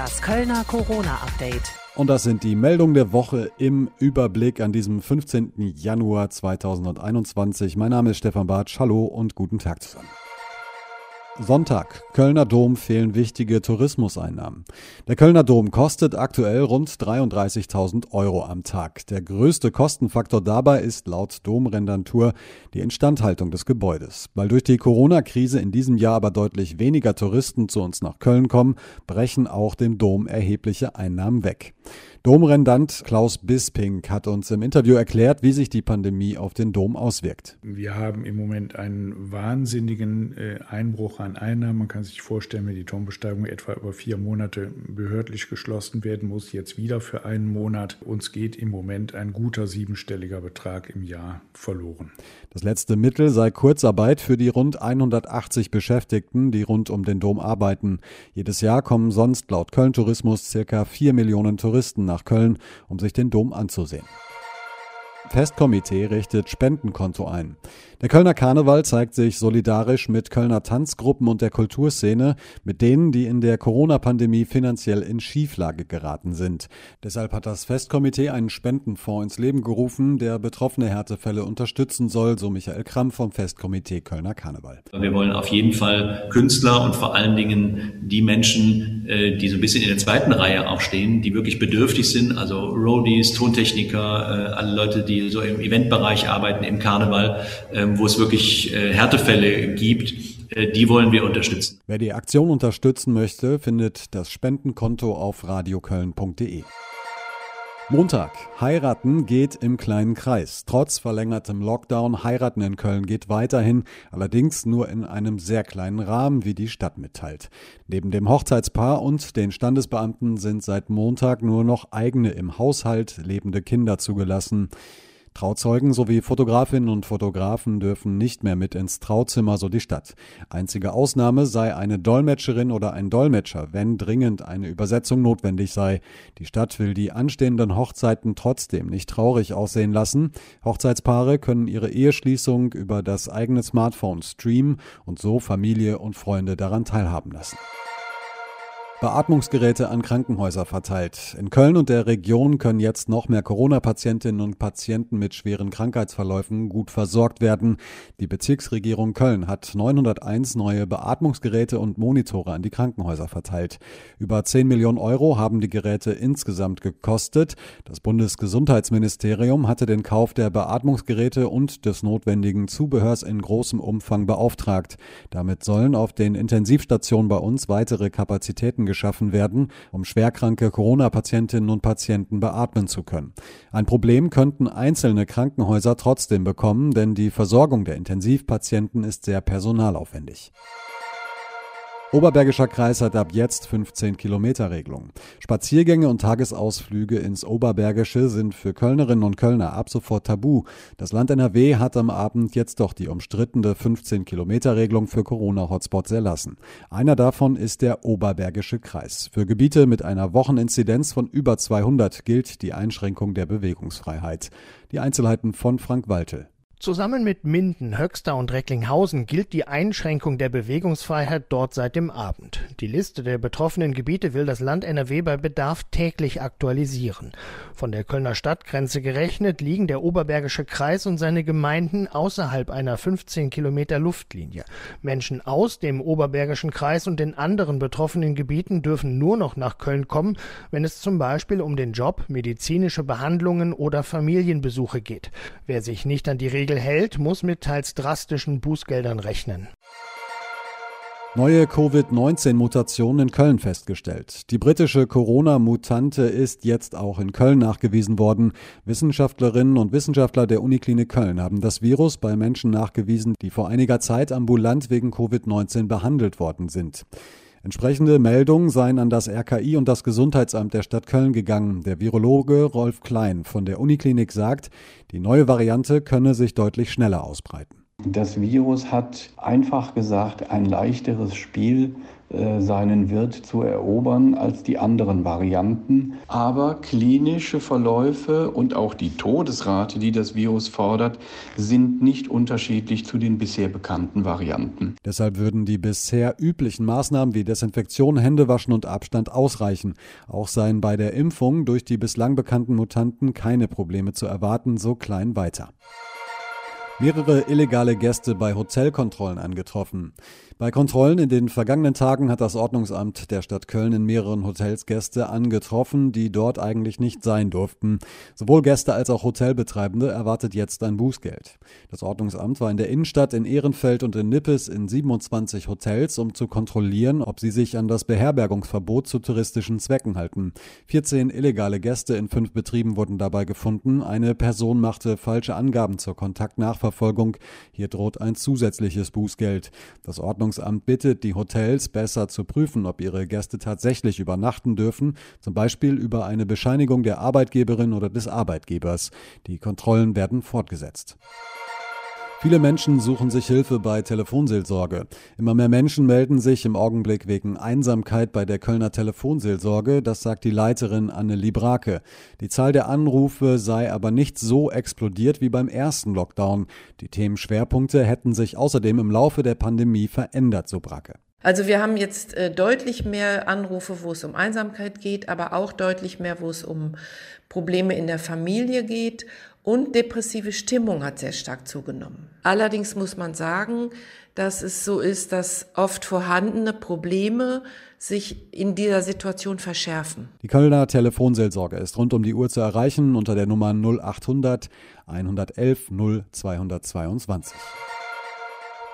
Das Kölner Corona-Update. Und das sind die Meldungen der Woche im Überblick an diesem 15. Januar 2021. Mein Name ist Stefan Bartsch. Hallo und guten Tag zusammen. Sonntag. Kölner Dom fehlen wichtige Tourismuseinnahmen. Der Kölner Dom kostet aktuell rund 33.000 Euro am Tag. Der größte Kostenfaktor dabei ist laut Domrendantur die Instandhaltung des Gebäudes. Weil durch die Corona-Krise in diesem Jahr aber deutlich weniger Touristen zu uns nach Köln kommen, brechen auch dem Dom erhebliche Einnahmen weg. Domrendant Klaus Bisping hat uns im Interview erklärt, wie sich die Pandemie auf den Dom auswirkt. Wir haben im Moment einen wahnsinnigen äh, Einbruch an Einnahmen. Man kann sich vorstellen, wenn die Turmbesteigung etwa über vier Monate behördlich geschlossen werden muss, jetzt wieder für einen Monat. Uns geht im Moment ein guter siebenstelliger Betrag im Jahr verloren. Das letzte Mittel sei Kurzarbeit für die rund 180 Beschäftigten, die rund um den Dom arbeiten. Jedes Jahr kommen sonst laut Köln Tourismus circa vier Millionen Touristen nach Köln, um sich den Dom anzusehen. Festkomitee richtet Spendenkonto ein. Der Kölner Karneval zeigt sich solidarisch mit Kölner Tanzgruppen und der Kulturszene, mit denen, die in der Corona-Pandemie finanziell in Schieflage geraten sind. Deshalb hat das Festkomitee einen Spendenfonds ins Leben gerufen, der betroffene Härtefälle unterstützen soll, so Michael Kramm vom Festkomitee Kölner Karneval. Wir wollen auf jeden Fall Künstler und vor allen Dingen die Menschen, äh, die so ein bisschen in der zweiten Reihe auch stehen, die wirklich bedürftig sind, also Roadies, Tontechniker, äh, alle Leute, die so im Eventbereich arbeiten, im Karneval, ähm, wo es wirklich äh, Härtefälle gibt, äh, die wollen wir unterstützen. Wer die Aktion unterstützen möchte, findet das Spendenkonto auf radioköln.de. Montag. Heiraten geht im kleinen Kreis. Trotz verlängertem Lockdown, Heiraten in Köln geht weiterhin, allerdings nur in einem sehr kleinen Rahmen, wie die Stadt mitteilt. Neben dem Hochzeitspaar und den Standesbeamten sind seit Montag nur noch eigene im Haushalt lebende Kinder zugelassen. Trauzeugen sowie Fotografinnen und Fotografen dürfen nicht mehr mit ins Trauzimmer, so die Stadt. Einzige Ausnahme sei eine Dolmetscherin oder ein Dolmetscher, wenn dringend eine Übersetzung notwendig sei. Die Stadt will die anstehenden Hochzeiten trotzdem nicht traurig aussehen lassen. Hochzeitspaare können ihre Eheschließung über das eigene Smartphone streamen und so Familie und Freunde daran teilhaben lassen. Beatmungsgeräte an Krankenhäuser verteilt. In Köln und der Region können jetzt noch mehr Corona-Patientinnen und Patienten mit schweren Krankheitsverläufen gut versorgt werden. Die Bezirksregierung Köln hat 901 neue Beatmungsgeräte und Monitore an die Krankenhäuser verteilt. Über 10 Millionen Euro haben die Geräte insgesamt gekostet. Das Bundesgesundheitsministerium hatte den Kauf der Beatmungsgeräte und des notwendigen Zubehörs in großem Umfang beauftragt. Damit sollen auf den Intensivstationen bei uns weitere Kapazitäten geschaffen werden, um schwerkranke Corona-Patientinnen und Patienten beatmen zu können. Ein Problem könnten einzelne Krankenhäuser trotzdem bekommen, denn die Versorgung der Intensivpatienten ist sehr personalaufwendig. Oberbergischer Kreis hat ab jetzt 15 Kilometer Regelung. Spaziergänge und Tagesausflüge ins Oberbergische sind für Kölnerinnen und Kölner ab sofort tabu. Das Land NRW hat am Abend jetzt doch die umstrittene 15 Kilometer Regelung für Corona-Hotspots erlassen. Einer davon ist der Oberbergische Kreis. Für Gebiete mit einer Wocheninzidenz von über 200 gilt die Einschränkung der Bewegungsfreiheit. Die Einzelheiten von Frank Waltel. Zusammen mit Minden, Höxter und Recklinghausen gilt die Einschränkung der Bewegungsfreiheit dort seit dem Abend. Die Liste der betroffenen Gebiete will das Land NRW bei Bedarf täglich aktualisieren. Von der Kölner Stadtgrenze gerechnet liegen der Oberbergische Kreis und seine Gemeinden außerhalb einer 15 Kilometer Luftlinie. Menschen aus dem Oberbergischen Kreis und den anderen betroffenen Gebieten dürfen nur noch nach Köln kommen, wenn es zum Beispiel um den Job, medizinische Behandlungen oder Familienbesuche geht. Wer sich nicht an die Regeln Regel hält, muss mit teils drastischen Bußgeldern rechnen. Neue Covid-19-Mutation in Köln festgestellt. Die britische Corona-Mutante ist jetzt auch in Köln nachgewiesen worden. Wissenschaftlerinnen und Wissenschaftler der Uniklinik Köln haben das Virus bei Menschen nachgewiesen, die vor einiger Zeit ambulant wegen Covid-19 behandelt worden sind. Entsprechende Meldungen seien an das RKI und das Gesundheitsamt der Stadt Köln gegangen. Der Virologe Rolf Klein von der Uniklinik sagt, die neue Variante könne sich deutlich schneller ausbreiten. Das Virus hat einfach gesagt ein leichteres Spiel seinen Wirt zu erobern als die anderen Varianten. Aber klinische Verläufe und auch die Todesrate, die das Virus fordert, sind nicht unterschiedlich zu den bisher bekannten Varianten. Deshalb würden die bisher üblichen Maßnahmen wie Desinfektion, Händewaschen und Abstand ausreichen. Auch seien bei der Impfung durch die bislang bekannten Mutanten keine Probleme zu erwarten, so klein weiter. Mehrere illegale Gäste bei Hotelkontrollen angetroffen. Bei Kontrollen in den vergangenen Tagen hat das Ordnungsamt der Stadt Köln in mehreren Hotels Gäste angetroffen, die dort eigentlich nicht sein durften. Sowohl Gäste als auch Hotelbetreibende erwartet jetzt ein Bußgeld. Das Ordnungsamt war in der Innenstadt in Ehrenfeld und in Nippes in 27 Hotels, um zu kontrollieren, ob sie sich an das Beherbergungsverbot zu touristischen Zwecken halten. 14 illegale Gäste in fünf Betrieben wurden dabei gefunden. Eine Person machte falsche Angaben zur Kontaktnachverfolgung. Hier droht ein zusätzliches Bußgeld. Das Ordnungsamt Ordnungsamt bittet, die Hotels besser zu prüfen, ob ihre Gäste tatsächlich übernachten dürfen, zum Beispiel über eine Bescheinigung der Arbeitgeberin oder des Arbeitgebers. Die Kontrollen werden fortgesetzt. Viele Menschen suchen sich Hilfe bei Telefonseelsorge. Immer mehr Menschen melden sich im Augenblick wegen Einsamkeit bei der Kölner Telefonseelsorge, das sagt die Leiterin Anne Librake. Die Zahl der Anrufe sei aber nicht so explodiert wie beim ersten Lockdown. Die Themenschwerpunkte hätten sich außerdem im Laufe der Pandemie verändert, so Bracke. Also wir haben jetzt äh, deutlich mehr Anrufe, wo es um Einsamkeit geht, aber auch deutlich mehr, wo es um Probleme in der Familie geht und depressive Stimmung hat sehr stark zugenommen. Allerdings muss man sagen, dass es so ist, dass oft vorhandene Probleme sich in dieser Situation verschärfen. Die Kölner Telefonseelsorge ist rund um die Uhr zu erreichen unter der Nummer 0800 111 0222.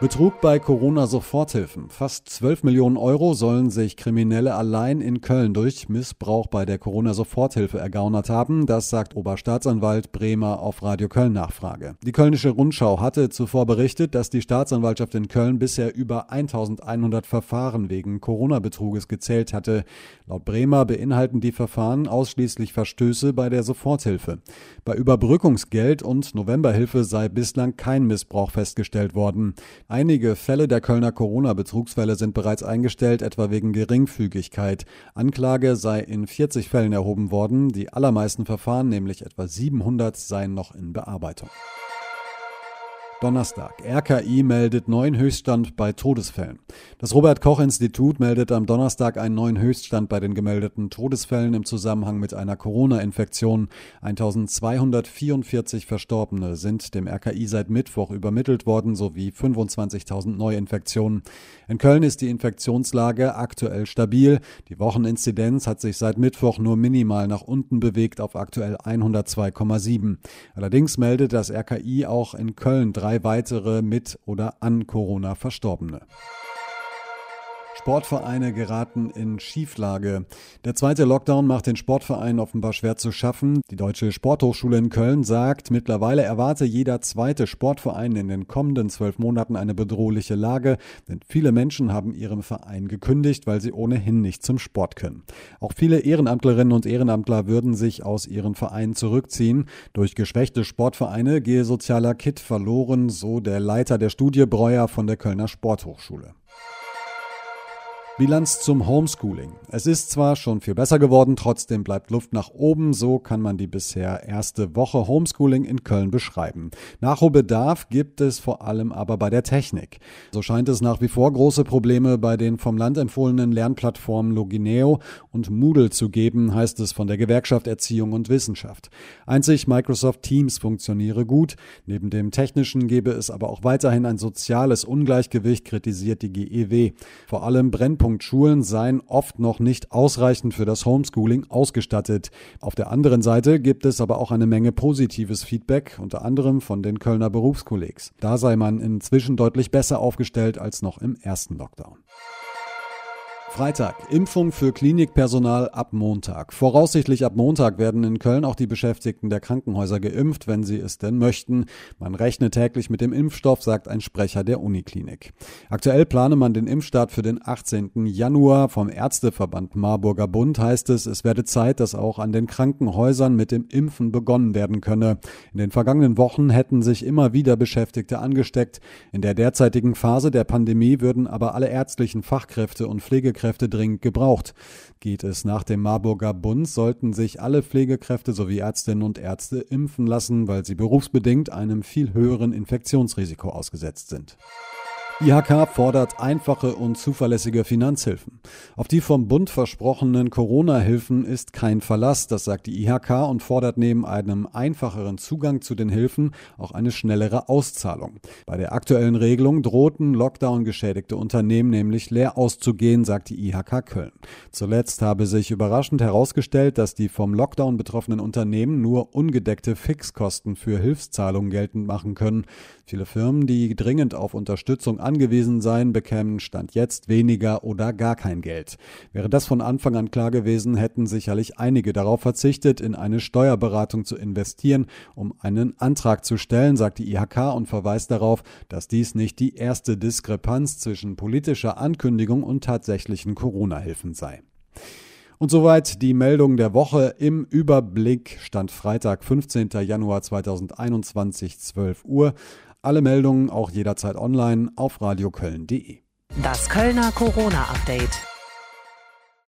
Betrug bei Corona-Soforthilfen. Fast 12 Millionen Euro sollen sich Kriminelle allein in Köln durch Missbrauch bei der Corona-Soforthilfe ergaunert haben. Das sagt Oberstaatsanwalt Bremer auf Radio Köln Nachfrage. Die Kölnische Rundschau hatte zuvor berichtet, dass die Staatsanwaltschaft in Köln bisher über 1100 Verfahren wegen Corona-Betruges gezählt hatte. Laut Bremer beinhalten die Verfahren ausschließlich Verstöße bei der Soforthilfe. Bei Überbrückungsgeld und Novemberhilfe sei bislang kein Missbrauch festgestellt worden. Einige Fälle der Kölner Corona-Betrugsfälle sind bereits eingestellt, etwa wegen Geringfügigkeit. Anklage sei in 40 Fällen erhoben worden. Die allermeisten Verfahren, nämlich etwa 700, seien noch in Bearbeitung. Donnerstag. RKI meldet neuen Höchststand bei Todesfällen. Das Robert Koch Institut meldet am Donnerstag einen neuen Höchststand bei den gemeldeten Todesfällen im Zusammenhang mit einer Corona-Infektion. 1244 Verstorbene sind dem RKI seit Mittwoch übermittelt worden sowie 25.000 Neuinfektionen. In Köln ist die Infektionslage aktuell stabil. Die Wocheninzidenz hat sich seit Mittwoch nur minimal nach unten bewegt auf aktuell 102,7. Allerdings meldet das RKI auch in Köln drei drei weitere mit oder an Corona Verstorbene. Sportvereine geraten in Schieflage. Der zweite Lockdown macht den Sportvereinen offenbar schwer zu schaffen. Die Deutsche Sporthochschule in Köln sagt, mittlerweile erwarte jeder zweite Sportverein in den kommenden zwölf Monaten eine bedrohliche Lage, denn viele Menschen haben ihrem Verein gekündigt, weil sie ohnehin nicht zum Sport können. Auch viele Ehrenamtlerinnen und Ehrenamtler würden sich aus ihren Vereinen zurückziehen. Durch geschwächte Sportvereine gehe sozialer Kit verloren, so der Leiter der Studie Breuer von der Kölner Sporthochschule. Bilanz zum Homeschooling. Es ist zwar schon viel besser geworden, trotzdem bleibt Luft nach oben. So kann man die bisher erste Woche Homeschooling in Köln beschreiben. Nachholbedarf gibt es vor allem aber bei der Technik. So scheint es nach wie vor große Probleme bei den vom Land empfohlenen Lernplattformen Logineo und Moodle zu geben, heißt es von der Gewerkschaft Erziehung und Wissenschaft. Einzig Microsoft Teams funktioniere gut. Neben dem technischen gebe es aber auch weiterhin ein soziales Ungleichgewicht, kritisiert die GEW. Vor allem Brennpunkte Schulen seien oft noch nicht ausreichend für das Homeschooling ausgestattet. Auf der anderen Seite gibt es aber auch eine Menge positives Feedback, unter anderem von den Kölner Berufskollegs. Da sei man inzwischen deutlich besser aufgestellt als noch im ersten Lockdown. Freitag. Impfung für Klinikpersonal ab Montag. Voraussichtlich ab Montag werden in Köln auch die Beschäftigten der Krankenhäuser geimpft, wenn sie es denn möchten. Man rechne täglich mit dem Impfstoff, sagt ein Sprecher der Uniklinik. Aktuell plane man den Impfstart für den 18. Januar. Vom Ärzteverband Marburger Bund heißt es, es werde Zeit, dass auch an den Krankenhäusern mit dem Impfen begonnen werden könne. In den vergangenen Wochen hätten sich immer wieder Beschäftigte angesteckt. In der derzeitigen Phase der Pandemie würden aber alle ärztlichen Fachkräfte und Pflegekräfte Pflegekräfte dringend gebraucht. Geht es nach dem Marburger Bund, sollten sich alle Pflegekräfte sowie Ärztinnen und Ärzte impfen lassen, weil sie berufsbedingt einem viel höheren Infektionsrisiko ausgesetzt sind. IHK fordert einfache und zuverlässige Finanzhilfen. Auf die vom Bund versprochenen Corona-Hilfen ist kein Verlass, das sagt die IHK und fordert neben einem einfacheren Zugang zu den Hilfen auch eine schnellere Auszahlung. Bei der aktuellen Regelung drohten Lockdown-geschädigte Unternehmen nämlich leer auszugehen, sagt die IHK Köln. Zuletzt habe sich überraschend herausgestellt, dass die vom Lockdown betroffenen Unternehmen nur ungedeckte Fixkosten für Hilfszahlungen geltend machen können. Viele Firmen, die dringend auf Unterstützung angewiesen seien, bekämen Stand jetzt weniger oder gar kein Geld. Wäre das von Anfang an klar gewesen, hätten sicherlich einige darauf verzichtet, in eine Steuerberatung zu investieren, um einen Antrag zu stellen, sagt die IHK und verweist darauf, dass dies nicht die erste Diskrepanz zwischen politischer Ankündigung und tatsächlichen Corona-Hilfen sei. Und soweit die Meldung der Woche im Überblick. Stand Freitag, 15. Januar 2021, 12 Uhr. Alle Meldungen auch jederzeit online auf radioköln.de. Das Kölner Corona-Update.